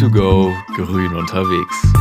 View2Go, grün unterwegs.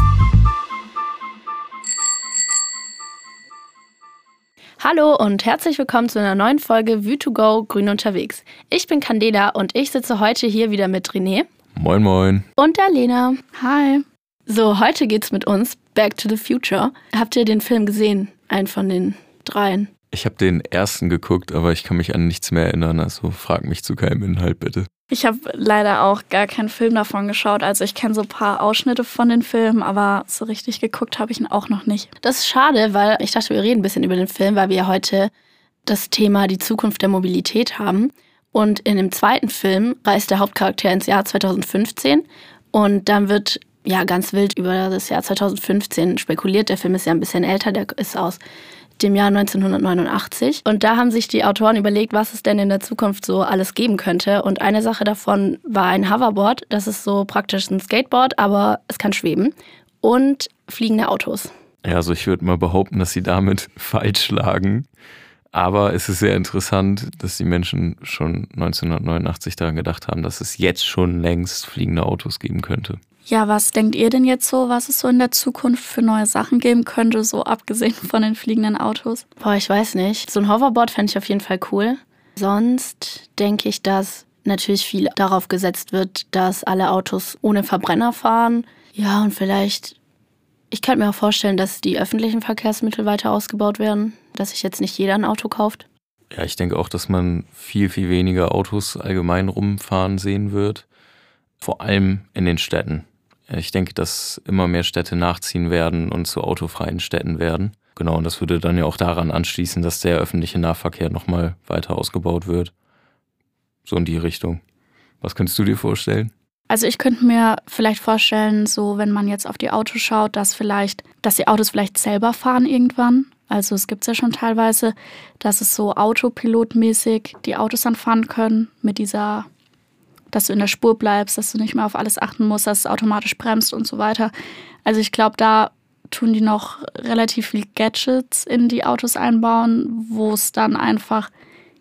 Hallo und herzlich willkommen zu einer neuen Folge View2Go, grün unterwegs. Ich bin Candela und ich sitze heute hier wieder mit René. Moin, moin. Und der Lena. Hi. So, heute geht's mit uns Back to the Future. Habt ihr den Film gesehen? Einen von den dreien? Ich habe den ersten geguckt, aber ich kann mich an nichts mehr erinnern, also frag mich zu keinem Inhalt bitte. Ich habe leider auch gar keinen Film davon geschaut. Also ich kenne so ein paar Ausschnitte von den Filmen, aber so richtig geguckt habe ich ihn auch noch nicht. Das ist schade, weil ich dachte, wir reden ein bisschen über den Film, weil wir ja heute das Thema die Zukunft der Mobilität haben. Und in dem zweiten Film reist der Hauptcharakter ins Jahr 2015 und dann wird ja ganz wild über das Jahr 2015 spekuliert. Der Film ist ja ein bisschen älter, der ist aus dem Jahr 1989. Und da haben sich die Autoren überlegt, was es denn in der Zukunft so alles geben könnte. Und eine Sache davon war ein Hoverboard. Das ist so praktisch ein Skateboard, aber es kann schweben. Und fliegende Autos. Ja, also ich würde mal behaupten, dass sie damit falsch lagen. Aber es ist sehr interessant, dass die Menschen schon 1989 daran gedacht haben, dass es jetzt schon längst fliegende Autos geben könnte. Ja, was denkt ihr denn jetzt so, was es so in der Zukunft für neue Sachen geben könnte, so abgesehen von den fliegenden Autos? Boah, ich weiß nicht. So ein Hoverboard fände ich auf jeden Fall cool. Sonst denke ich, dass natürlich viel darauf gesetzt wird, dass alle Autos ohne Verbrenner fahren. Ja, und vielleicht, ich könnte mir auch vorstellen, dass die öffentlichen Verkehrsmittel weiter ausgebaut werden, dass sich jetzt nicht jeder ein Auto kauft. Ja, ich denke auch, dass man viel, viel weniger Autos allgemein rumfahren sehen wird. Vor allem in den Städten. Ich denke, dass immer mehr Städte nachziehen werden und zu autofreien Städten werden. Genau, und das würde dann ja auch daran anschließen, dass der öffentliche Nahverkehr nochmal weiter ausgebaut wird. So in die Richtung. Was könntest du dir vorstellen? Also ich könnte mir vielleicht vorstellen, so wenn man jetzt auf die Autos schaut, dass vielleicht, dass die Autos vielleicht selber fahren irgendwann. Also es gibt es ja schon teilweise, dass es so autopilotmäßig die Autos dann fahren können mit dieser dass du in der Spur bleibst, dass du nicht mehr auf alles achten musst, dass es automatisch bremst und so weiter. Also ich glaube, da tun die noch relativ viel Gadgets in die Autos einbauen, wo es dann einfach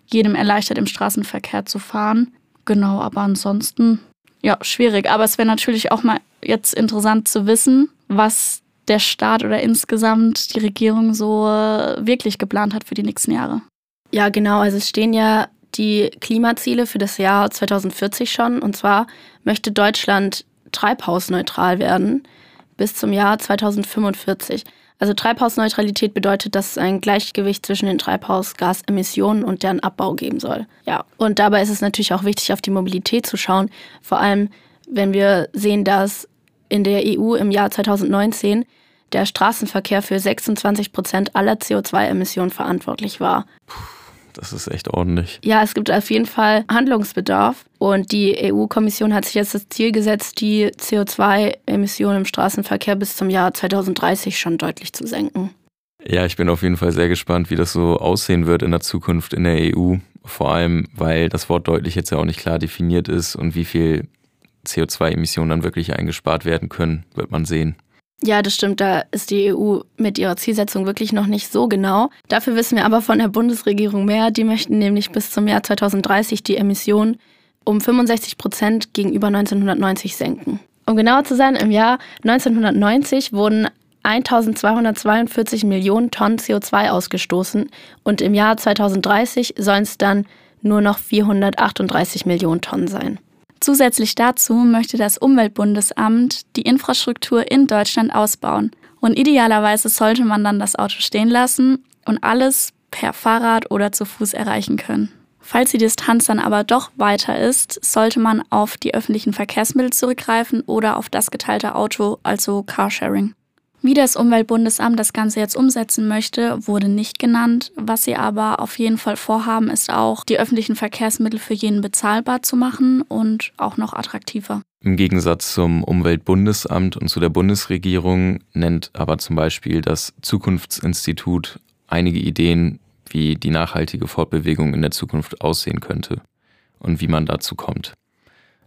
jedem erleichtert, im Straßenverkehr zu fahren. Genau, aber ansonsten, ja, schwierig. Aber es wäre natürlich auch mal jetzt interessant zu wissen, was der Staat oder insgesamt die Regierung so wirklich geplant hat für die nächsten Jahre. Ja, genau. Also es stehen ja die Klimaziele für das Jahr 2040 schon. Und zwar möchte Deutschland treibhausneutral werden bis zum Jahr 2045. Also Treibhausneutralität bedeutet, dass es ein Gleichgewicht zwischen den Treibhausgasemissionen und deren Abbau geben soll. Ja, und dabei ist es natürlich auch wichtig, auf die Mobilität zu schauen. Vor allem, wenn wir sehen, dass in der EU im Jahr 2019 der Straßenverkehr für 26 Prozent aller CO2-Emissionen verantwortlich war. Puh. Das ist echt ordentlich. Ja, es gibt auf jeden Fall Handlungsbedarf. Und die EU-Kommission hat sich jetzt das Ziel gesetzt, die CO2-Emissionen im Straßenverkehr bis zum Jahr 2030 schon deutlich zu senken. Ja, ich bin auf jeden Fall sehr gespannt, wie das so aussehen wird in der Zukunft in der EU. Vor allem, weil das Wort deutlich jetzt ja auch nicht klar definiert ist und wie viel CO2-Emissionen dann wirklich eingespart werden können, wird man sehen. Ja, das stimmt. Da ist die EU mit ihrer Zielsetzung wirklich noch nicht so genau. Dafür wissen wir aber von der Bundesregierung mehr. Die möchten nämlich bis zum Jahr 2030 die Emissionen um 65 Prozent gegenüber 1990 senken. Um genauer zu sein, im Jahr 1990 wurden 1242 Millionen Tonnen CO2 ausgestoßen und im Jahr 2030 sollen es dann nur noch 438 Millionen Tonnen sein. Zusätzlich dazu möchte das Umweltbundesamt die Infrastruktur in Deutschland ausbauen. Und idealerweise sollte man dann das Auto stehen lassen und alles per Fahrrad oder zu Fuß erreichen können. Falls die Distanz dann aber doch weiter ist, sollte man auf die öffentlichen Verkehrsmittel zurückgreifen oder auf das geteilte Auto, also Carsharing. Wie das Umweltbundesamt das Ganze jetzt umsetzen möchte, wurde nicht genannt. Was sie aber auf jeden Fall vorhaben, ist auch, die öffentlichen Verkehrsmittel für jeden bezahlbar zu machen und auch noch attraktiver. Im Gegensatz zum Umweltbundesamt und zu der Bundesregierung nennt aber zum Beispiel das Zukunftsinstitut einige Ideen, wie die nachhaltige Fortbewegung in der Zukunft aussehen könnte und wie man dazu kommt.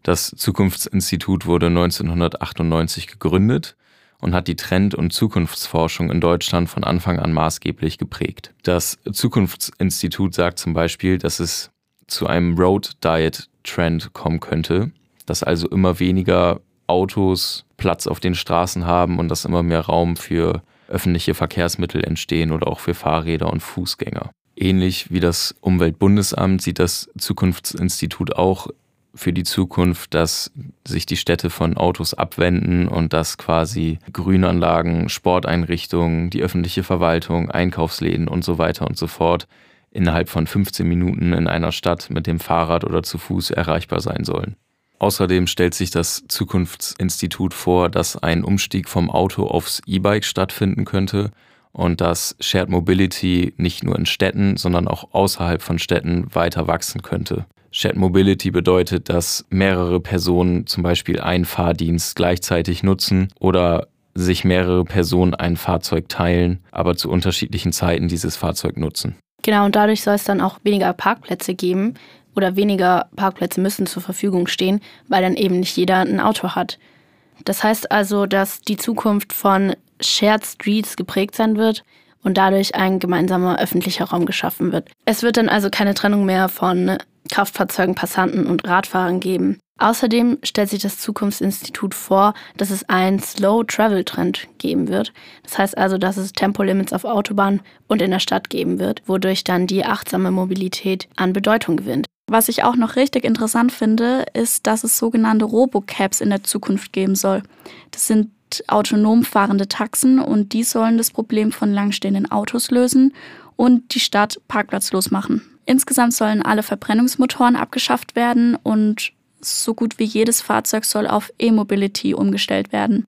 Das Zukunftsinstitut wurde 1998 gegründet und hat die Trend- und Zukunftsforschung in Deutschland von Anfang an maßgeblich geprägt. Das Zukunftsinstitut sagt zum Beispiel, dass es zu einem Road Diet Trend kommen könnte, dass also immer weniger Autos Platz auf den Straßen haben und dass immer mehr Raum für öffentliche Verkehrsmittel entstehen oder auch für Fahrräder und Fußgänger. Ähnlich wie das Umweltbundesamt sieht das Zukunftsinstitut auch für die Zukunft, dass sich die Städte von Autos abwenden und dass quasi Grünanlagen, Sporteinrichtungen, die öffentliche Verwaltung, Einkaufsläden und so weiter und so fort innerhalb von 15 Minuten in einer Stadt mit dem Fahrrad oder zu Fuß erreichbar sein sollen. Außerdem stellt sich das Zukunftsinstitut vor, dass ein Umstieg vom Auto aufs E-Bike stattfinden könnte und dass Shared Mobility nicht nur in Städten, sondern auch außerhalb von Städten weiter wachsen könnte. Shared Mobility bedeutet, dass mehrere Personen zum Beispiel einen Fahrdienst gleichzeitig nutzen oder sich mehrere Personen ein Fahrzeug teilen, aber zu unterschiedlichen Zeiten dieses Fahrzeug nutzen. Genau, und dadurch soll es dann auch weniger Parkplätze geben oder weniger Parkplätze müssen zur Verfügung stehen, weil dann eben nicht jeder ein Auto hat. Das heißt also, dass die Zukunft von Shared Streets geprägt sein wird und dadurch ein gemeinsamer öffentlicher Raum geschaffen wird. Es wird dann also keine Trennung mehr von Kraftfahrzeugen, Passanten und Radfahrern geben. Außerdem stellt sich das Zukunftsinstitut vor, dass es einen Slow-Travel-Trend geben wird. Das heißt also, dass es Tempolimits auf Autobahnen und in der Stadt geben wird, wodurch dann die achtsame Mobilität an Bedeutung gewinnt. Was ich auch noch richtig interessant finde, ist, dass es sogenannte Robocabs in der Zukunft geben soll. Das sind autonom fahrende Taxen und die sollen das Problem von langstehenden Autos lösen und die Stadt parkplatzlos machen. Insgesamt sollen alle Verbrennungsmotoren abgeschafft werden und so gut wie jedes Fahrzeug soll auf E-Mobility umgestellt werden.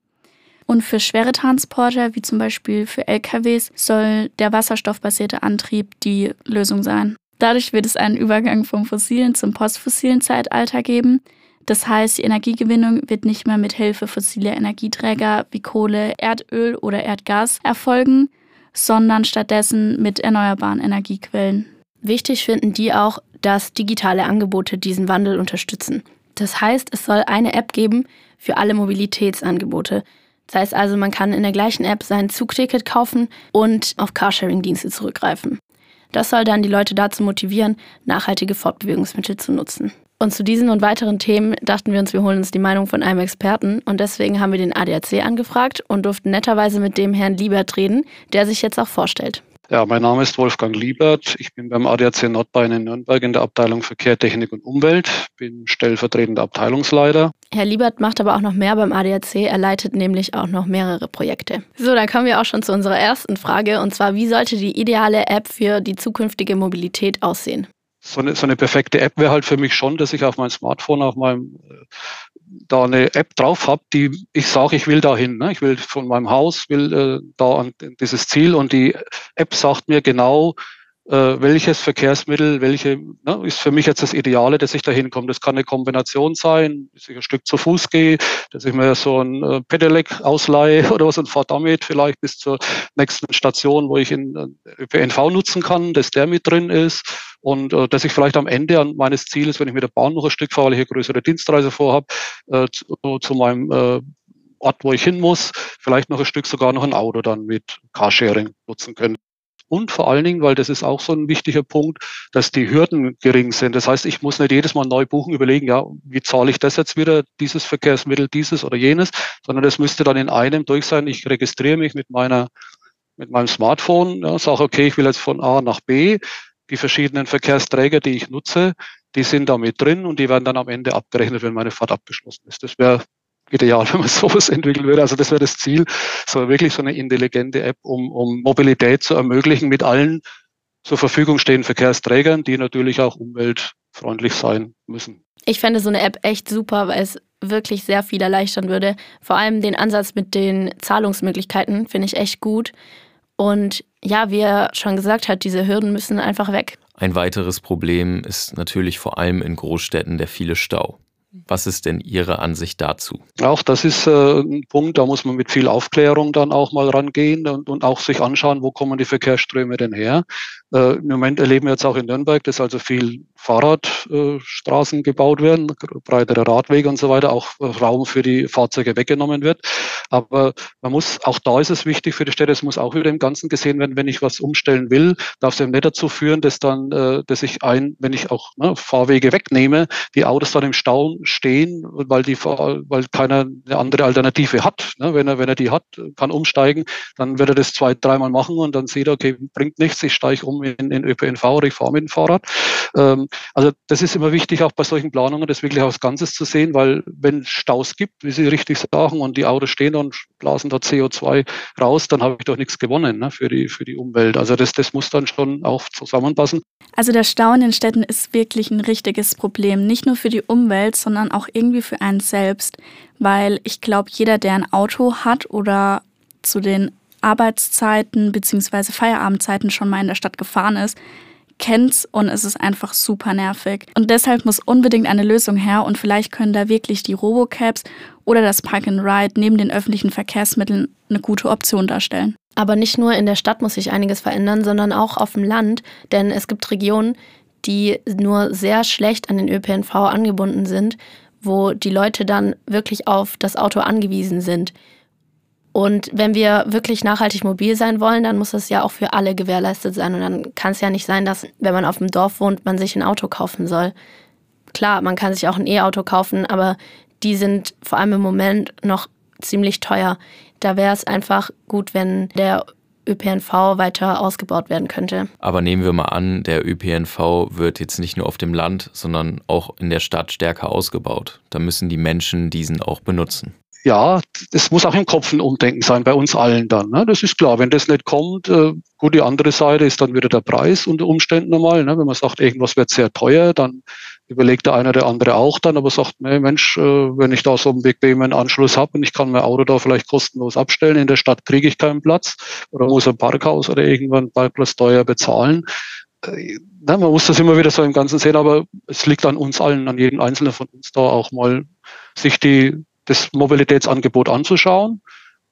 Und für schwere Transporter, wie zum Beispiel für LKWs, soll der wasserstoffbasierte Antrieb die Lösung sein. Dadurch wird es einen Übergang vom fossilen zum postfossilen Zeitalter geben. Das heißt, die Energiegewinnung wird nicht mehr mit Hilfe fossiler Energieträger wie Kohle, Erdöl oder Erdgas erfolgen, sondern stattdessen mit erneuerbaren Energiequellen. Wichtig finden die auch, dass digitale Angebote diesen Wandel unterstützen. Das heißt, es soll eine App geben für alle Mobilitätsangebote. Das heißt also, man kann in der gleichen App sein Zugticket kaufen und auf Carsharing-Dienste zurückgreifen. Das soll dann die Leute dazu motivieren, nachhaltige Fortbewegungsmittel zu nutzen. Und zu diesen und weiteren Themen dachten wir uns, wir holen uns die Meinung von einem Experten und deswegen haben wir den ADAC angefragt und durften netterweise mit dem Herrn Liebert reden, der sich jetzt auch vorstellt. Ja, mein Name ist Wolfgang Liebert. Ich bin beim ADAC Nordbayern in Nürnberg in der Abteilung Verkehr, Technik und Umwelt, bin stellvertretender Abteilungsleiter. Herr Liebert macht aber auch noch mehr beim ADAC. Er leitet nämlich auch noch mehrere Projekte. So, dann kommen wir auch schon zu unserer ersten Frage und zwar, wie sollte die ideale App für die zukünftige Mobilität aussehen? So eine, so eine perfekte App wäre halt für mich schon, dass ich auf meinem Smartphone, auf meinem äh, da eine App drauf habe, die ich sage, ich will dahin. Ne? Ich will von meinem Haus, will äh, da an dieses Ziel und die App sagt mir genau, welches Verkehrsmittel, welche ne, ist für mich jetzt das Ideale, dass ich da hinkomme. Das kann eine Kombination sein, dass ich ein Stück zu Fuß gehe, dass ich mir so ein äh, Pedelec ausleihe oder was und fahre damit vielleicht bis zur nächsten Station, wo ich in äh, ÖPNV nutzen kann, dass der mit drin ist und äh, dass ich vielleicht am Ende an meines Zieles, wenn ich mit der Bahn noch ein Stück fahre, weil ich eine größere Dienstreise vorhabe, äh, zu, zu meinem äh, Ort, wo ich hin muss, vielleicht noch ein Stück sogar noch ein Auto dann mit Carsharing nutzen können. Und vor allen Dingen, weil das ist auch so ein wichtiger Punkt, dass die Hürden gering sind. Das heißt, ich muss nicht jedes Mal neu buchen, überlegen, ja, wie zahle ich das jetzt wieder, dieses Verkehrsmittel, dieses oder jenes, sondern das müsste dann in einem durch sein. Ich registriere mich mit meiner, mit meinem Smartphone, ja, sage, okay, ich will jetzt von A nach B. Die verschiedenen Verkehrsträger, die ich nutze, die sind da mit drin und die werden dann am Ende abgerechnet, wenn meine Fahrt abgeschlossen ist. Das wäre ideal, wenn man sowas entwickeln würde. Also das wäre das Ziel, so wirklich so eine intelligente App, um, um Mobilität zu ermöglichen mit allen zur Verfügung stehenden Verkehrsträgern, die natürlich auch umweltfreundlich sein müssen. Ich fände so eine App echt super, weil es wirklich sehr viel erleichtern würde. Vor allem den Ansatz mit den Zahlungsmöglichkeiten finde ich echt gut. Und ja, wie er schon gesagt hat, diese Hürden müssen einfach weg. Ein weiteres Problem ist natürlich vor allem in Großstädten der viele Stau. Was ist denn Ihre Ansicht dazu? Auch das ist äh, ein Punkt, da muss man mit viel Aufklärung dann auch mal rangehen und, und auch sich anschauen, wo kommen die Verkehrsströme denn her. Äh, Im Moment erleben wir jetzt auch in Nürnberg, dass also viel Fahrradstraßen äh, gebaut werden, breitere Radwege und so weiter, auch Raum für die Fahrzeuge weggenommen wird. Aber man muss, auch da ist es wichtig für die Städte, es muss auch wieder im Ganzen gesehen werden, wenn ich was umstellen will, darf es eben nicht dazu führen, dass dann, äh, dass ich ein, wenn ich auch ne, Fahrwege wegnehme, die Autos dann im Stau stehen, weil die, weil keiner eine andere Alternative hat. Ne? Wenn er, wenn er die hat, kann umsteigen, dann wird er das zwei, dreimal machen und dann sieht er, okay, bringt nichts, ich steige um in, in ÖPNV oder ich Fahrrad. Ähm, also das ist immer wichtig, auch bei solchen Planungen, das wirklich als Ganzes zu sehen, weil wenn Staus gibt, wie Sie richtig sagen, und die Autos stehen und blasen da CO2 raus, dann habe ich doch nichts gewonnen ne, für, die, für die Umwelt. Also das, das muss dann schon auch zusammenpassen. Also der Stau in den Städten ist wirklich ein richtiges Problem, nicht nur für die Umwelt, sondern auch irgendwie für einen selbst, weil ich glaube, jeder, der ein Auto hat oder zu den Arbeitszeiten bzw. Feierabendzeiten schon mal in der Stadt gefahren ist, kennt's und es ist einfach super nervig. Und deshalb muss unbedingt eine Lösung her und vielleicht können da wirklich die Robocaps oder das Park and Ride neben den öffentlichen Verkehrsmitteln eine gute Option darstellen. Aber nicht nur in der Stadt muss sich einiges verändern, sondern auch auf dem Land, denn es gibt Regionen, die nur sehr schlecht an den ÖPNV angebunden sind, wo die Leute dann wirklich auf das Auto angewiesen sind. Und wenn wir wirklich nachhaltig mobil sein wollen, dann muss das ja auch für alle gewährleistet sein. Und dann kann es ja nicht sein, dass, wenn man auf dem Dorf wohnt, man sich ein Auto kaufen soll. Klar, man kann sich auch ein E-Auto kaufen, aber die sind vor allem im Moment noch ziemlich teuer. Da wäre es einfach gut, wenn der ÖPNV weiter ausgebaut werden könnte. Aber nehmen wir mal an, der ÖPNV wird jetzt nicht nur auf dem Land, sondern auch in der Stadt stärker ausgebaut. Da müssen die Menschen diesen auch benutzen ja, es muss auch im Kopf ein Umdenken sein, bei uns allen dann. Ne? Das ist klar. Wenn das nicht kommt, äh, gut, die andere Seite ist dann wieder der Preis unter Umständen nochmal. Ne? Wenn man sagt, irgendwas wird sehr teuer, dann überlegt der eine oder andere auch dann, aber sagt, nee, Mensch, äh, wenn ich da so einen bequemen Anschluss habe und ich kann mein Auto da vielleicht kostenlos abstellen, in der Stadt kriege ich keinen Platz oder muss ein Parkhaus oder irgendwann Parkplatz teuer bezahlen. Äh, na, man muss das immer wieder so im Ganzen sehen, aber es liegt an uns allen, an jedem Einzelnen von uns da auch mal sich die das Mobilitätsangebot anzuschauen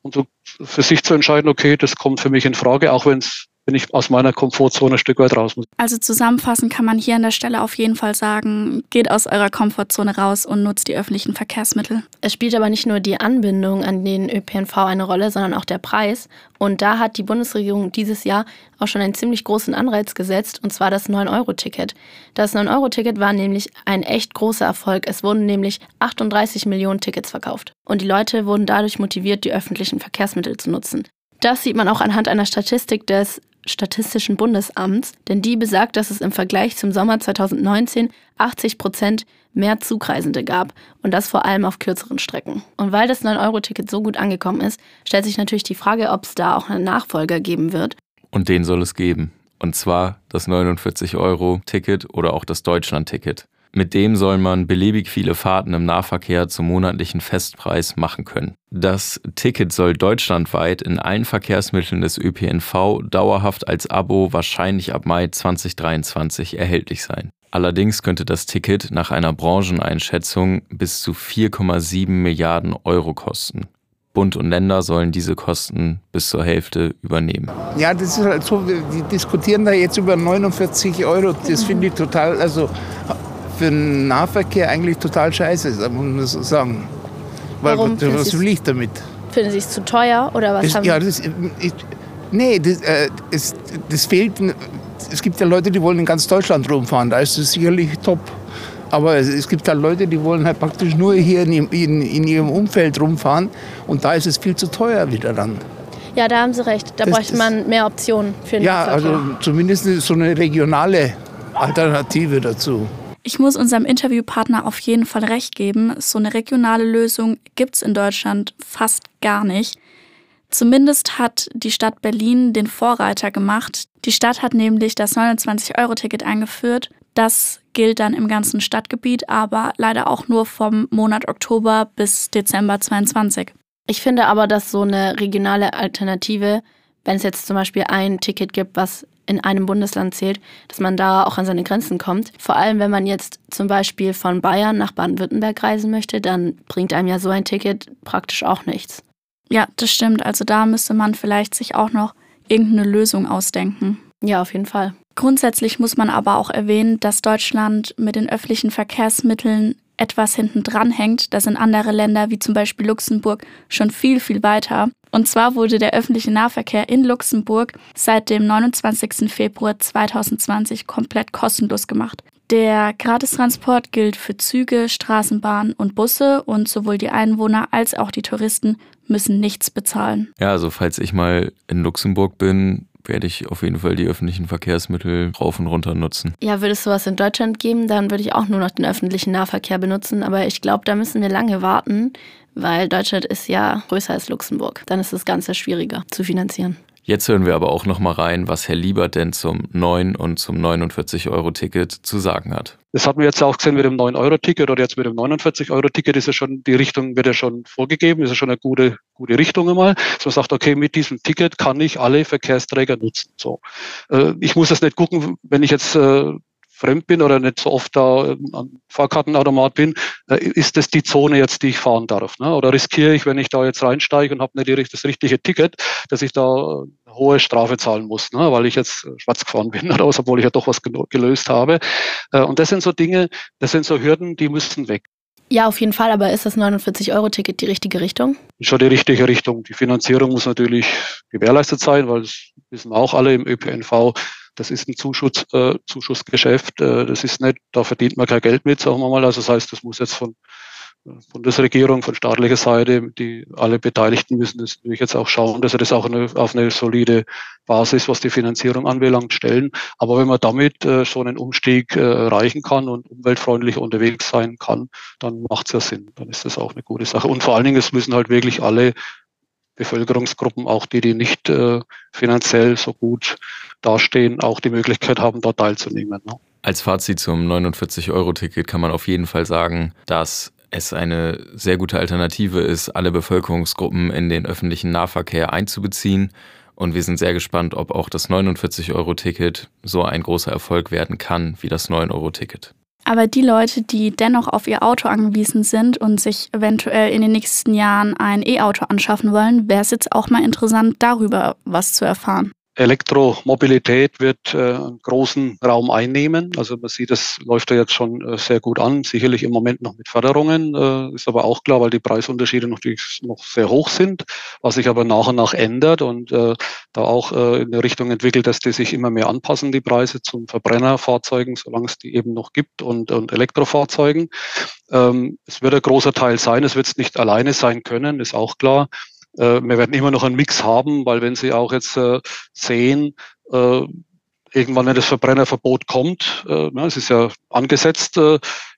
und so für sich zu entscheiden, okay, das kommt für mich in Frage, auch wenn es wenn ich aus meiner Komfortzone ein Stück weit raus muss. Also zusammenfassend kann man hier an der Stelle auf jeden Fall sagen, geht aus eurer Komfortzone raus und nutzt die öffentlichen Verkehrsmittel. Es spielt aber nicht nur die Anbindung an den ÖPNV eine Rolle, sondern auch der Preis. Und da hat die Bundesregierung dieses Jahr auch schon einen ziemlich großen Anreiz gesetzt, und zwar das 9-Euro-Ticket. Das 9-Euro-Ticket war nämlich ein echt großer Erfolg. Es wurden nämlich 38 Millionen Tickets verkauft. Und die Leute wurden dadurch motiviert, die öffentlichen Verkehrsmittel zu nutzen. Das sieht man auch anhand einer Statistik des Statistischen Bundesamts, denn die besagt, dass es im Vergleich zum Sommer 2019 80 Prozent mehr Zugreisende gab und das vor allem auf kürzeren Strecken. Und weil das 9-Euro-Ticket so gut angekommen ist, stellt sich natürlich die Frage, ob es da auch einen Nachfolger geben wird. Und den soll es geben. Und zwar das 49-Euro-Ticket oder auch das Deutschland-Ticket. Mit dem soll man beliebig viele Fahrten im Nahverkehr zum monatlichen Festpreis machen können. Das Ticket soll deutschlandweit in allen Verkehrsmitteln des ÖPNV dauerhaft als Abo wahrscheinlich ab Mai 2023 erhältlich sein. Allerdings könnte das Ticket nach einer Brancheneinschätzung bis zu 4,7 Milliarden Euro kosten. Bund und Länder sollen diese Kosten bis zur Hälfte übernehmen. Ja, das ist halt so, die diskutieren da jetzt über 49 Euro. Das finde ich total, also für den Nahverkehr eigentlich total scheiße ist, muss man so sagen. Weil, Warum was will ich damit? Finden Sie es zu teuer oder was das, haben Ja, das, ich, nee, das, äh, es, das fehlt. Es gibt ja Leute, die wollen in ganz Deutschland rumfahren. Da ist es sicherlich top. Aber es, es gibt halt Leute, die wollen halt praktisch nur hier in, in, in, ihrem Umfeld rumfahren. Und da ist es viel zu teuer wieder dann. Ja, da haben Sie recht. Da das, bräuchte man mehr Optionen für den Ja, Nahverkehr. also zumindest so eine regionale Alternative dazu. Ich muss unserem Interviewpartner auf jeden Fall recht geben, so eine regionale Lösung gibt es in Deutschland fast gar nicht. Zumindest hat die Stadt Berlin den Vorreiter gemacht. Die Stadt hat nämlich das 29-Euro-Ticket eingeführt. Das gilt dann im ganzen Stadtgebiet, aber leider auch nur vom Monat Oktober bis Dezember 22. Ich finde aber, dass so eine regionale Alternative, wenn es jetzt zum Beispiel ein Ticket gibt, was in einem Bundesland zählt, dass man da auch an seine Grenzen kommt. Vor allem, wenn man jetzt zum Beispiel von Bayern nach Baden-Württemberg reisen möchte, dann bringt einem ja so ein Ticket praktisch auch nichts. Ja, das stimmt. Also da müsste man vielleicht sich auch noch irgendeine Lösung ausdenken. Ja, auf jeden Fall. Grundsätzlich muss man aber auch erwähnen, dass Deutschland mit den öffentlichen Verkehrsmitteln etwas hinten dran hängt. Da sind andere Länder wie zum Beispiel Luxemburg schon viel, viel weiter. Und zwar wurde der öffentliche Nahverkehr in Luxemburg seit dem 29. Februar 2020 komplett kostenlos gemacht. Der Gratistransport gilt für Züge, Straßenbahnen und Busse und sowohl die Einwohner als auch die Touristen müssen nichts bezahlen. Ja, also falls ich mal in Luxemburg bin, werde ich auf jeden Fall die öffentlichen Verkehrsmittel rauf und runter nutzen. Ja, würde es sowas in Deutschland geben, dann würde ich auch nur noch den öffentlichen Nahverkehr benutzen. Aber ich glaube, da müssen wir lange warten, weil Deutschland ist ja größer als Luxemburg. Dann ist das Ganze schwieriger zu finanzieren. Jetzt hören wir aber auch noch mal rein, was Herr Liebert denn zum 9 und zum 49-Euro-Ticket zu sagen hat. Das hat man jetzt auch gesehen mit dem 9-Euro-Ticket oder jetzt mit dem 49-Euro-Ticket ist ja schon, die Richtung wird ja schon vorgegeben, ist ja schon eine gute, gute Richtung einmal. Dass man sagt, okay, mit diesem Ticket kann ich alle Verkehrsträger nutzen. So. Äh, ich muss das nicht gucken, wenn ich jetzt äh, fremd bin oder nicht so oft da ähm, am Fahrkartenautomat bin, äh, ist das die Zone jetzt, die ich fahren darf? Ne? Oder riskiere ich, wenn ich da jetzt reinsteige und habe nicht das richtige Ticket, dass ich da eine hohe Strafe zahlen muss, ne? weil ich jetzt schwarz gefahren bin oder was, obwohl ich ja doch was gelöst habe. Äh, und das sind so Dinge, das sind so Hürden, die müssen weg. Ja, auf jeden Fall, aber ist das 49-Euro-Ticket die richtige Richtung? Schon die richtige Richtung. Die Finanzierung muss natürlich gewährleistet sein, weil das wissen wir auch alle im ÖPNV. Das ist ein Zuschuss, äh, Zuschussgeschäft. Äh, das ist nicht, da verdient man kein Geld mit, sagen wir mal. Also das heißt, das muss jetzt von äh, Bundesregierung, von staatlicher Seite, die alle Beteiligten müssen das natürlich jetzt auch schauen, dass sie das auch eine, auf eine solide Basis, was die Finanzierung anbelangt, stellen. Aber wenn man damit äh, schon einen Umstieg äh, erreichen kann und umweltfreundlich unterwegs sein kann, dann macht es ja Sinn. Dann ist das auch eine gute Sache. Und vor allen Dingen, es müssen halt wirklich alle Bevölkerungsgruppen, auch die, die nicht äh, finanziell so gut dastehen, auch die Möglichkeit haben, dort teilzunehmen. Ne? Als Fazit zum 49-Euro-Ticket kann man auf jeden Fall sagen, dass es eine sehr gute Alternative ist, alle Bevölkerungsgruppen in den öffentlichen Nahverkehr einzubeziehen. Und wir sind sehr gespannt, ob auch das 49-Euro-Ticket so ein großer Erfolg werden kann wie das 9-Euro-Ticket. Aber die Leute, die dennoch auf ihr Auto angewiesen sind und sich eventuell in den nächsten Jahren ein E-Auto anschaffen wollen, wäre es jetzt auch mal interessant, darüber was zu erfahren. Elektromobilität wird äh, einen großen Raum einnehmen. Also man sieht, das läuft ja jetzt schon äh, sehr gut an. Sicherlich im Moment noch mit Förderungen, äh, ist aber auch klar, weil die Preisunterschiede noch, noch sehr hoch sind, was sich aber nach und nach ändert und da auch in der Richtung entwickelt, dass die sich immer mehr anpassen, die Preise zum Verbrennerfahrzeugen, solange es die eben noch gibt und, und Elektrofahrzeugen. Ähm, es wird ein großer Teil sein, es wird es nicht alleine sein können, ist auch klar. Äh, wir werden immer noch einen Mix haben, weil wenn Sie auch jetzt äh, sehen, äh, irgendwann, wenn das Verbrennerverbot kommt, es ist ja angesetzt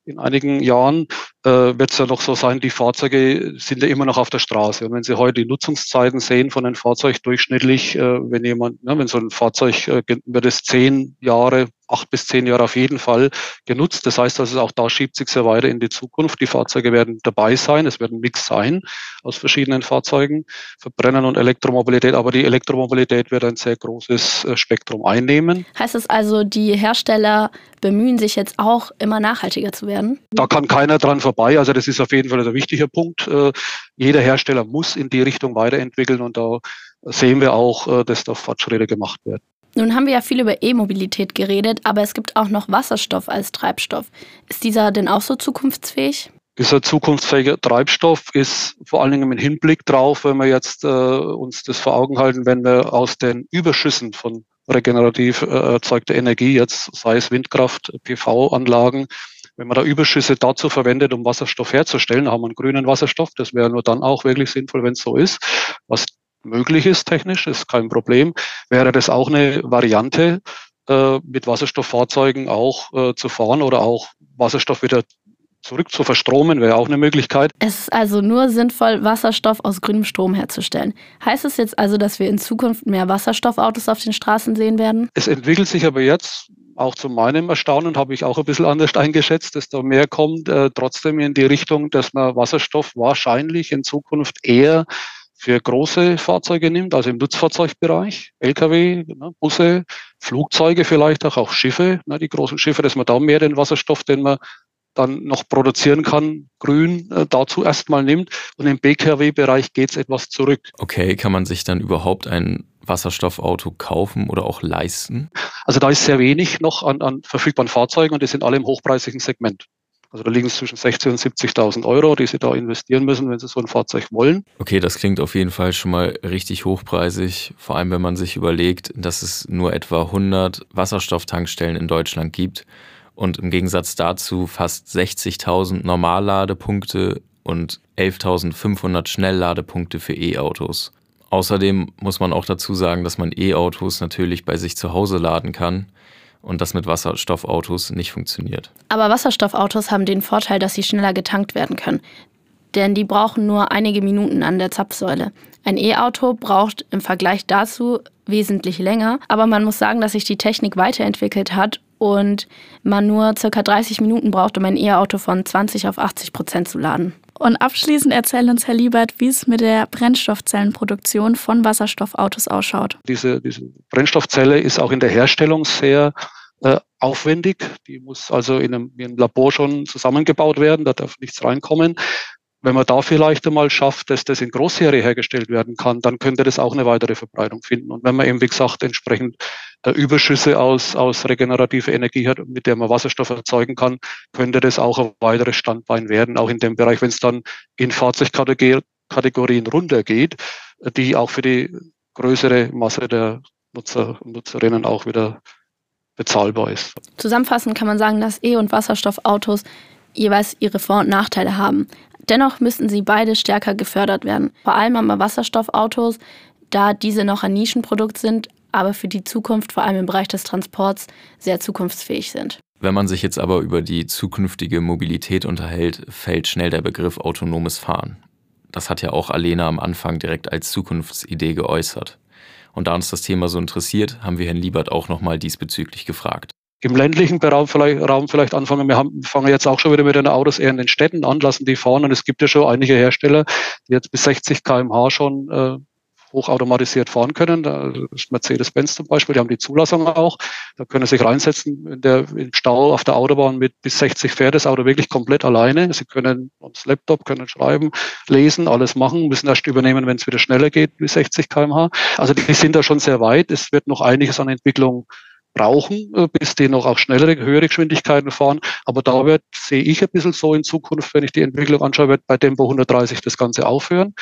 in einigen Jahren, äh, wird es ja noch so sein, die Fahrzeuge sind ja immer noch auf der Straße. Und wenn Sie heute die Nutzungszeiten sehen von einem Fahrzeug durchschnittlich, äh, wenn jemand, ne, wenn so ein Fahrzeug äh, wird es zehn Jahre acht bis zehn Jahre auf jeden Fall genutzt. Das heißt also, auch da schiebt sich sehr weiter in die Zukunft. Die Fahrzeuge werden dabei sein. Es wird ein Mix sein aus verschiedenen Fahrzeugen, Verbrennen und Elektromobilität. Aber die Elektromobilität wird ein sehr großes äh, Spektrum einnehmen. Heißt es also, die Hersteller bemühen sich jetzt auch immer nachhaltiger zu werden? Da kann keiner dran vorbei. Also das ist auf jeden Fall ein wichtiger Punkt. Äh, jeder Hersteller muss in die Richtung weiterentwickeln und da sehen wir auch, äh, dass da Fortschritte gemacht werden. Nun haben wir ja viel über E-Mobilität geredet, aber es gibt auch noch Wasserstoff als Treibstoff. Ist dieser denn auch so zukunftsfähig? Dieser zukunftsfähige Treibstoff ist vor allen Dingen im Hinblick drauf, wenn wir jetzt äh, uns das vor Augen halten, wenn wir aus den Überschüssen von regenerativ äh, erzeugter Energie, jetzt sei es Windkraft, PV-Anlagen, wenn man da Überschüsse dazu verwendet, um Wasserstoff herzustellen, haben wir einen grünen Wasserstoff. Das wäre nur dann auch wirklich sinnvoll, wenn es so ist. Was möglich ist technisch, ist kein Problem, wäre das auch eine Variante, äh, mit Wasserstofffahrzeugen auch äh, zu fahren oder auch Wasserstoff wieder zurück zu verstromen, wäre auch eine Möglichkeit. Es ist also nur sinnvoll, Wasserstoff aus grünem Strom herzustellen. Heißt es jetzt also, dass wir in Zukunft mehr Wasserstoffautos auf den Straßen sehen werden? Es entwickelt sich aber jetzt, auch zu meinem Erstaunen, habe ich auch ein bisschen anders eingeschätzt, dass da mehr kommt, äh, trotzdem in die Richtung, dass man Wasserstoff wahrscheinlich in Zukunft eher für große Fahrzeuge nimmt, also im Nutzfahrzeugbereich, Lkw, ne, Busse, Flugzeuge vielleicht auch, auch Schiffe, ne, die großen Schiffe, dass man da mehr den Wasserstoff, den man dann noch produzieren kann, grün äh, dazu erstmal nimmt. Und im BKW-Bereich geht es etwas zurück. Okay, kann man sich dann überhaupt ein Wasserstoffauto kaufen oder auch leisten? Also da ist sehr wenig noch an, an verfügbaren Fahrzeugen und die sind alle im hochpreisigen Segment. Also da liegen es zwischen 60.000 und 70.000 Euro, die Sie da investieren müssen, wenn Sie so ein Fahrzeug wollen. Okay, das klingt auf jeden Fall schon mal richtig hochpreisig, vor allem wenn man sich überlegt, dass es nur etwa 100 Wasserstofftankstellen in Deutschland gibt und im Gegensatz dazu fast 60.000 Normalladepunkte und 11.500 Schnellladepunkte für E-Autos. Außerdem muss man auch dazu sagen, dass man E-Autos natürlich bei sich zu Hause laden kann und das mit Wasserstoffautos nicht funktioniert. Aber Wasserstoffautos haben den Vorteil, dass sie schneller getankt werden können. Denn die brauchen nur einige Minuten an der Zapfsäule. Ein E-Auto braucht im Vergleich dazu wesentlich länger, aber man muss sagen, dass sich die Technik weiterentwickelt hat und man nur ca. 30 Minuten braucht, um ein E-Auto von 20 auf 80 Prozent zu laden. Und abschließend erzählt uns Herr Liebert, wie es mit der Brennstoffzellenproduktion von Wasserstoffautos ausschaut. Diese, diese Brennstoffzelle ist auch in der Herstellung sehr äh, aufwendig. Die muss also in einem, in einem Labor schon zusammengebaut werden, da darf nichts reinkommen. Wenn man da vielleicht einmal schafft, dass das in Großserie hergestellt werden kann, dann könnte das auch eine weitere Verbreitung finden. Und wenn man eben, wie gesagt, entsprechend äh, Überschüsse aus, aus regenerativer Energie hat, mit der man Wasserstoff erzeugen kann, könnte das auch ein weiteres Standbein werden, auch in dem Bereich, wenn es dann in Fahrzeugkategorien runtergeht, die auch für die größere Masse der Nutzer und Nutzerinnen auch wieder bezahlbar ist. Zusammenfassend kann man sagen, dass E- und Wasserstoffautos jeweils ihre Vor- und Nachteile haben. Dennoch müssten sie beide stärker gefördert werden. Vor allem aber Wasserstoffautos, da diese noch ein Nischenprodukt sind, aber für die Zukunft, vor allem im Bereich des Transports, sehr zukunftsfähig sind. Wenn man sich jetzt aber über die zukünftige Mobilität unterhält, fällt schnell der Begriff autonomes Fahren. Das hat ja auch Alena am Anfang direkt als Zukunftsidee geäußert. Und da uns das Thema so interessiert, haben wir Herrn Liebert auch nochmal diesbezüglich gefragt im ländlichen Raum vielleicht, Raum vielleicht anfangen. Wir haben, fangen jetzt auch schon wieder mit den Autos eher in den Städten an, lassen die fahren. Und es gibt ja schon einige Hersteller, die jetzt bis 60 kmh schon äh, hochautomatisiert fahren können. Da ist Mercedes-Benz zum Beispiel, die haben die Zulassung auch. Da können Sie sich reinsetzen in der, im Stau auf der Autobahn mit bis 60 fährt das Auto wirklich komplett alleine. Sie können aufs Laptop, können schreiben, lesen, alles machen, müssen erst übernehmen, wenn es wieder schneller geht, bis 60 kmh. Also die sind da schon sehr weit. Es wird noch einiges an Entwicklung brauchen, äh, bis die noch auch schnellere, höhere Geschwindigkeiten fahren. Aber da wird, sehe ich ein bisschen so in Zukunft, wenn ich die Entwicklung anschaue, wird bei Tempo 130 das Ganze aufhören.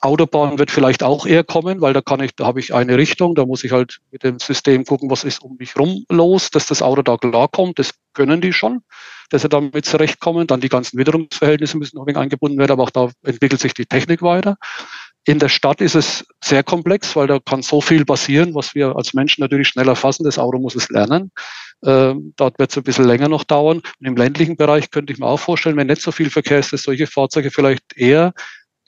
Autobahn wird vielleicht auch eher kommen, weil da kann ich, da habe ich eine Richtung, da muss ich halt mit dem System gucken, was ist um mich rum los, dass das Auto da klarkommt. Das können die schon, dass sie damit zurechtkommen. Dann die ganzen Witterungsverhältnisse müssen noch ein wenig eingebunden werden, aber auch da entwickelt sich die Technik weiter. In der Stadt ist es sehr komplex, weil da kann so viel passieren, was wir als Menschen natürlich schneller fassen. Das Auto muss es lernen. Ähm, dort wird es ein bisschen länger noch dauern. Und im ländlichen Bereich könnte ich mir auch vorstellen, wenn nicht so viel Verkehr ist, dass solche Fahrzeuge vielleicht eher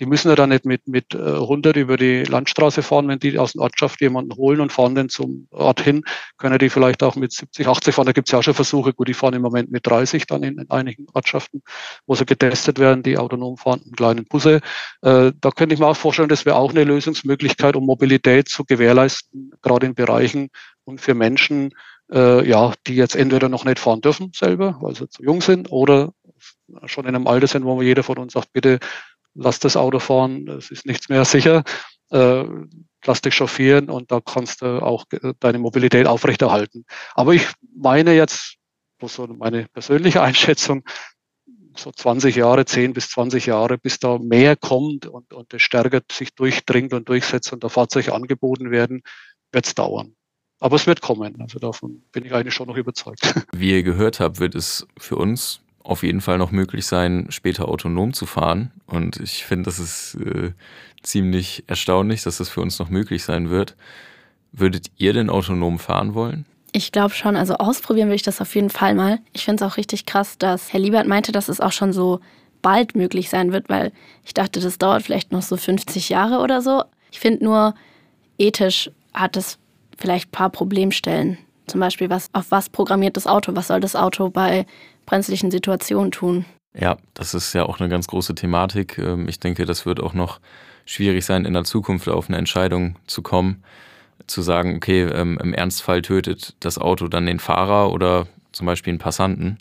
die müssen ja dann nicht mit, mit 100 äh, über die Landstraße fahren, wenn die aus der Ortschaft jemanden holen und fahren den zum Ort hin, können die vielleicht auch mit 70, 80 fahren. Da gibt es ja auch schon Versuche, gut, die fahren im Moment mit 30 dann in, in einigen Ortschaften, wo sie getestet werden, die autonom fahrenden kleinen Busse. Äh, da könnte ich mir auch vorstellen, das wäre auch eine Lösungsmöglichkeit, um Mobilität zu gewährleisten, gerade in Bereichen und für Menschen, äh, ja, die jetzt entweder noch nicht fahren dürfen selber, weil sie zu jung sind, oder schon in einem Alter sind, wo jeder von uns sagt, bitte lass das Auto fahren, es ist nichts mehr sicher, äh, lass dich chauffieren und da kannst du auch deine Mobilität aufrechterhalten. Aber ich meine jetzt, so meine persönliche Einschätzung, so 20 Jahre, 10 bis 20 Jahre, bis da mehr kommt und, und das stärker sich durchdringt und durchsetzt und da Fahrzeuge angeboten werden, wird es dauern. Aber es wird kommen. Also davon bin ich eigentlich schon noch überzeugt. Wie ihr gehört habt, wird es für uns auf jeden Fall noch möglich sein, später autonom zu fahren. Und ich finde, das ist äh, ziemlich erstaunlich, dass das für uns noch möglich sein wird. Würdet ihr denn autonom fahren wollen? Ich glaube schon, also ausprobieren will ich das auf jeden Fall mal. Ich finde es auch richtig krass, dass Herr Liebert meinte, dass es auch schon so bald möglich sein wird, weil ich dachte, das dauert vielleicht noch so 50 Jahre oder so. Ich finde nur, ethisch hat es vielleicht ein paar Problemstellen. Zum Beispiel, was, auf was programmiert das Auto? Was soll das Auto bei brenzlichen Situationen tun. Ja, das ist ja auch eine ganz große Thematik. Ähm, ich denke, das wird auch noch schwierig sein, in der Zukunft auf eine Entscheidung zu kommen, zu sagen, okay, ähm, im Ernstfall tötet das Auto dann den Fahrer oder zum Beispiel einen Passanten.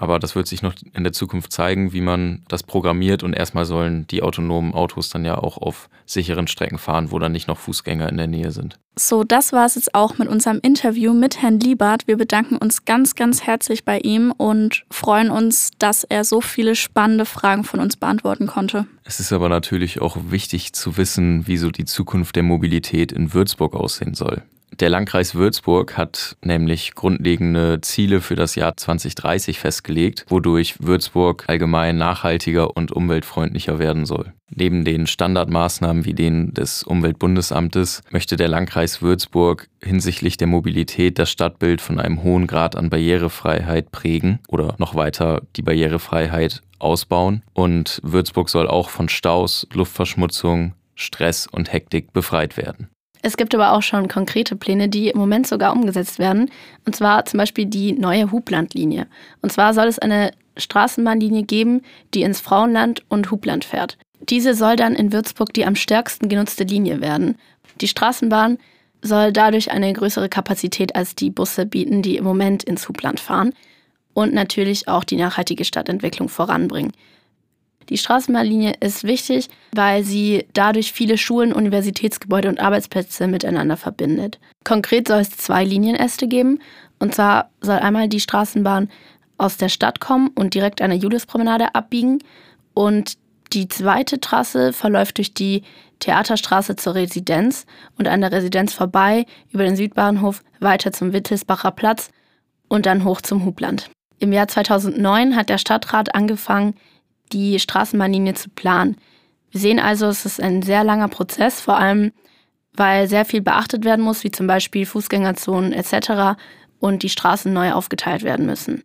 Aber das wird sich noch in der Zukunft zeigen, wie man das programmiert und erstmal sollen die autonomen Autos dann ja auch auf sicheren Strecken fahren, wo dann nicht noch Fußgänger in der Nähe sind. So, das war es jetzt auch mit unserem Interview mit Herrn Liebert. Wir bedanken uns ganz, ganz herzlich bei ihm und freuen uns, dass er so viele spannende Fragen von uns beantworten konnte. Es ist aber natürlich auch wichtig zu wissen, wie so die Zukunft der Mobilität in Würzburg aussehen soll. Der Landkreis Würzburg hat nämlich grundlegende Ziele für das Jahr 2030 festgelegt, wodurch Würzburg allgemein nachhaltiger und umweltfreundlicher werden soll. Neben den Standardmaßnahmen wie denen des Umweltbundesamtes möchte der Landkreis Würzburg hinsichtlich der Mobilität das Stadtbild von einem hohen Grad an Barrierefreiheit prägen oder noch weiter die Barrierefreiheit ausbauen. Und Würzburg soll auch von Staus, Luftverschmutzung, Stress und Hektik befreit werden. Es gibt aber auch schon konkrete Pläne, die im Moment sogar umgesetzt werden. Und zwar zum Beispiel die neue Hublandlinie. Und zwar soll es eine Straßenbahnlinie geben, die ins Frauenland und Hubland fährt. Diese soll dann in Würzburg die am stärksten genutzte Linie werden. Die Straßenbahn soll dadurch eine größere Kapazität als die Busse bieten, die im Moment ins Hubland fahren. Und natürlich auch die nachhaltige Stadtentwicklung voranbringen. Die Straßenbahnlinie ist wichtig, weil sie dadurch viele Schulen, Universitätsgebäude und Arbeitsplätze miteinander verbindet. Konkret soll es zwei Linienäste geben. Und zwar soll einmal die Straßenbahn aus der Stadt kommen und direkt an der Juliuspromenade abbiegen. Und die zweite Trasse verläuft durch die Theaterstraße zur Residenz und an der Residenz vorbei über den Südbahnhof weiter zum Wittelsbacher Platz und dann hoch zum Hubland. Im Jahr 2009 hat der Stadtrat angefangen, die Straßenbahnlinie zu planen. Wir sehen also, es ist ein sehr langer Prozess, vor allem weil sehr viel beachtet werden muss, wie zum Beispiel Fußgängerzonen etc. und die Straßen neu aufgeteilt werden müssen.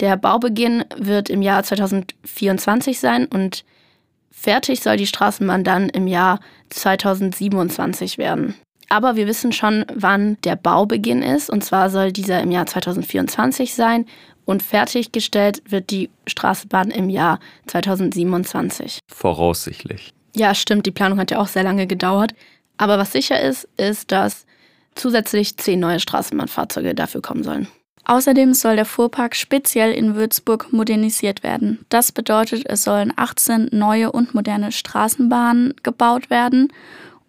Der Baubeginn wird im Jahr 2024 sein und fertig soll die Straßenbahn dann im Jahr 2027 werden. Aber wir wissen schon, wann der Baubeginn ist. Und zwar soll dieser im Jahr 2024 sein und fertiggestellt wird die Straßenbahn im Jahr 2027. Voraussichtlich. Ja, stimmt. Die Planung hat ja auch sehr lange gedauert. Aber was sicher ist, ist, dass zusätzlich zehn neue Straßenbahnfahrzeuge dafür kommen sollen. Außerdem soll der Fuhrpark speziell in Würzburg modernisiert werden. Das bedeutet, es sollen 18 neue und moderne Straßenbahnen gebaut werden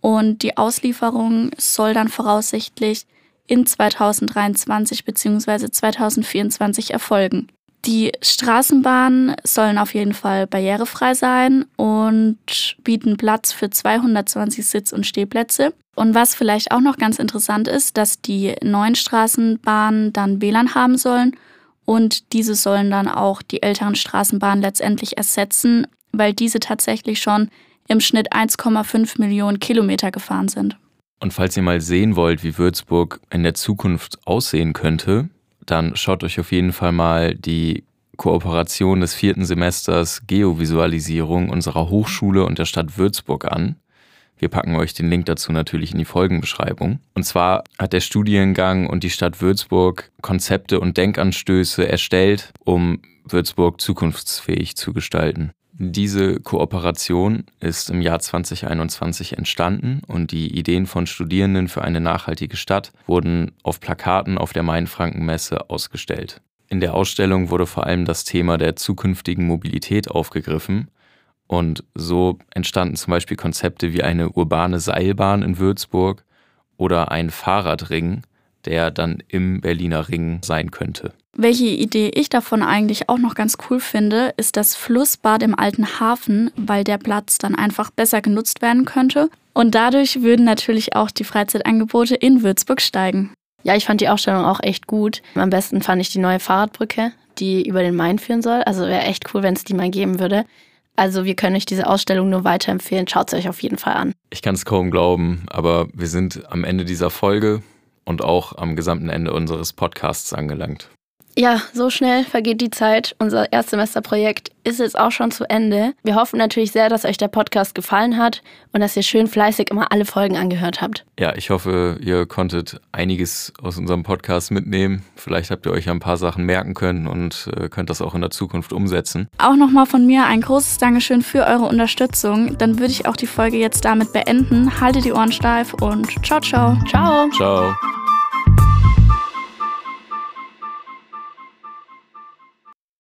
und die Auslieferung soll dann voraussichtlich in 2023 bzw. 2024 erfolgen. Die Straßenbahnen sollen auf jeden Fall barrierefrei sein und bieten Platz für 220 Sitz- und Stehplätze. Und was vielleicht auch noch ganz interessant ist, dass die neuen Straßenbahnen dann WLAN haben sollen und diese sollen dann auch die älteren Straßenbahnen letztendlich ersetzen, weil diese tatsächlich schon im Schnitt 1,5 Millionen Kilometer gefahren sind. Und falls ihr mal sehen wollt, wie Würzburg in der Zukunft aussehen könnte, dann schaut euch auf jeden Fall mal die Kooperation des vierten Semesters Geovisualisierung unserer Hochschule und der Stadt Würzburg an. Wir packen euch den Link dazu natürlich in die Folgenbeschreibung. Und zwar hat der Studiengang und die Stadt Würzburg Konzepte und Denkanstöße erstellt, um Würzburg zukunftsfähig zu gestalten. Diese Kooperation ist im Jahr 2021 entstanden und die Ideen von Studierenden für eine nachhaltige Stadt wurden auf Plakaten auf der Mainfranken-Messe ausgestellt. In der Ausstellung wurde vor allem das Thema der zukünftigen Mobilität aufgegriffen und so entstanden zum Beispiel Konzepte wie eine urbane Seilbahn in Würzburg oder ein Fahrradring, der dann im Berliner Ring sein könnte. Welche Idee ich davon eigentlich auch noch ganz cool finde, ist das Flussbad im alten Hafen, weil der Platz dann einfach besser genutzt werden könnte. Und dadurch würden natürlich auch die Freizeitangebote in Würzburg steigen. Ja, ich fand die Ausstellung auch echt gut. Am besten fand ich die neue Fahrradbrücke, die über den Main führen soll. Also wäre echt cool, wenn es die mal geben würde. Also wir können euch diese Ausstellung nur weiterempfehlen. Schaut es euch auf jeden Fall an. Ich kann es kaum glauben, aber wir sind am Ende dieser Folge und auch am gesamten Ende unseres Podcasts angelangt. Ja, so schnell vergeht die Zeit. Unser Erstsemesterprojekt ist jetzt auch schon zu Ende. Wir hoffen natürlich sehr, dass euch der Podcast gefallen hat und dass ihr schön fleißig immer alle Folgen angehört habt. Ja, ich hoffe, ihr konntet einiges aus unserem Podcast mitnehmen. Vielleicht habt ihr euch ein paar Sachen merken können und äh, könnt das auch in der Zukunft umsetzen. Auch nochmal von mir ein großes Dankeschön für eure Unterstützung. Dann würde ich auch die Folge jetzt damit beenden. Haltet die Ohren steif und ciao, ciao. Ciao. Ciao.